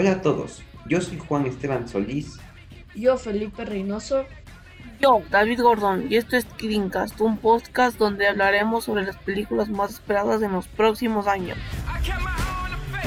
Hola a todos, yo soy Juan Esteban Solís. Yo, Felipe Reynoso. Yo, David Gordón, y esto es Kiddincast, un podcast donde hablaremos sobre las películas más esperadas en los próximos años.